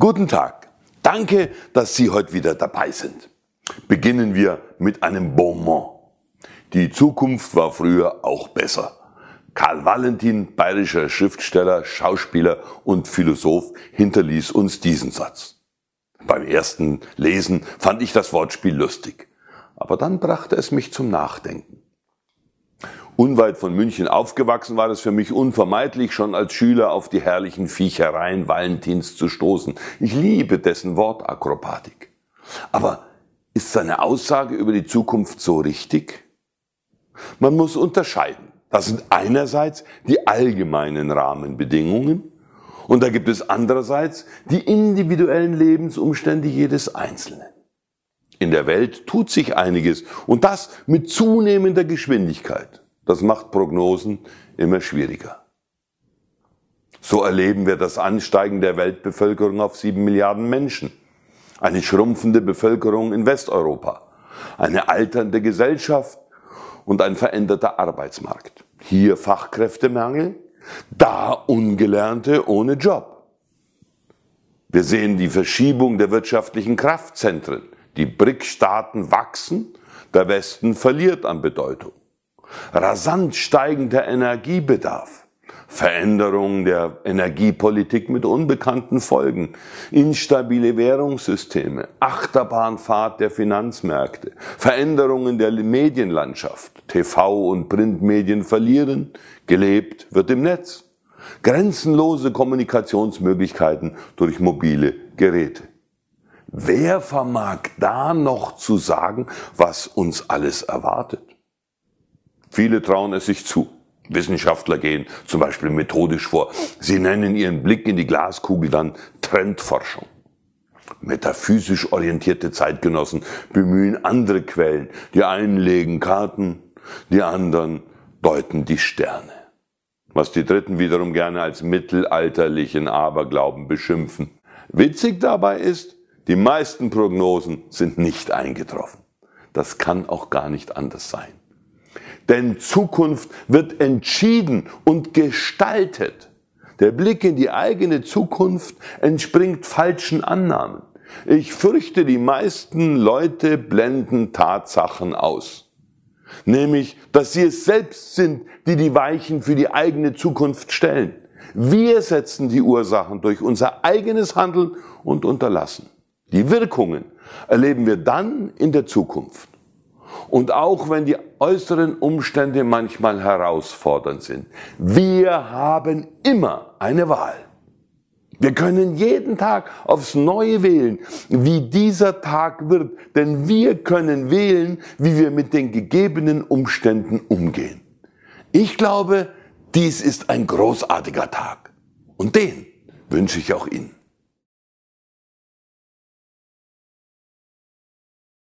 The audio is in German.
Guten Tag. Danke, dass Sie heute wieder dabei sind. Beginnen wir mit einem Bonmot. Die Zukunft war früher auch besser. Karl Valentin, bayerischer Schriftsteller, Schauspieler und Philosoph, hinterließ uns diesen Satz. Beim ersten Lesen fand ich das Wortspiel lustig, aber dann brachte es mich zum Nachdenken. Unweit von München aufgewachsen war es für mich unvermeidlich, schon als Schüler auf die herrlichen Viechereien Valentins zu stoßen. Ich liebe dessen Wortakrobatik. Aber ist seine Aussage über die Zukunft so richtig? Man muss unterscheiden. Das sind einerseits die allgemeinen Rahmenbedingungen und da gibt es andererseits die individuellen Lebensumstände jedes Einzelnen. In der Welt tut sich einiges und das mit zunehmender Geschwindigkeit. Das macht Prognosen immer schwieriger. So erleben wir das Ansteigen der Weltbevölkerung auf sieben Milliarden Menschen, eine schrumpfende Bevölkerung in Westeuropa, eine alternde Gesellschaft und ein veränderter Arbeitsmarkt. Hier Fachkräftemangel, da Ungelernte ohne Job. Wir sehen die Verschiebung der wirtschaftlichen Kraftzentren. Die BRIC-Staaten wachsen, der Westen verliert an Bedeutung rasant steigender Energiebedarf, Veränderung der Energiepolitik mit unbekannten Folgen, instabile Währungssysteme, Achterbahnfahrt der Finanzmärkte, Veränderungen der Medienlandschaft, TV und Printmedien verlieren, gelebt wird im Netz, grenzenlose Kommunikationsmöglichkeiten durch mobile Geräte. Wer vermag da noch zu sagen, was uns alles erwartet? Viele trauen es sich zu. Wissenschaftler gehen zum Beispiel methodisch vor. Sie nennen ihren Blick in die Glaskugel dann Trendforschung. Metaphysisch orientierte Zeitgenossen bemühen andere Quellen. Die einen legen Karten, die anderen deuten die Sterne. Was die Dritten wiederum gerne als mittelalterlichen Aberglauben beschimpfen. Witzig dabei ist, die meisten Prognosen sind nicht eingetroffen. Das kann auch gar nicht anders sein. Denn Zukunft wird entschieden und gestaltet. Der Blick in die eigene Zukunft entspringt falschen Annahmen. Ich fürchte, die meisten Leute blenden Tatsachen aus. Nämlich, dass sie es selbst sind, die die Weichen für die eigene Zukunft stellen. Wir setzen die Ursachen durch unser eigenes Handeln und Unterlassen. Die Wirkungen erleben wir dann in der Zukunft. Und auch wenn die äußeren Umstände manchmal herausfordernd sind, wir haben immer eine Wahl. Wir können jeden Tag aufs Neue wählen, wie dieser Tag wird, denn wir können wählen, wie wir mit den gegebenen Umständen umgehen. Ich glaube, dies ist ein großartiger Tag und den wünsche ich auch Ihnen.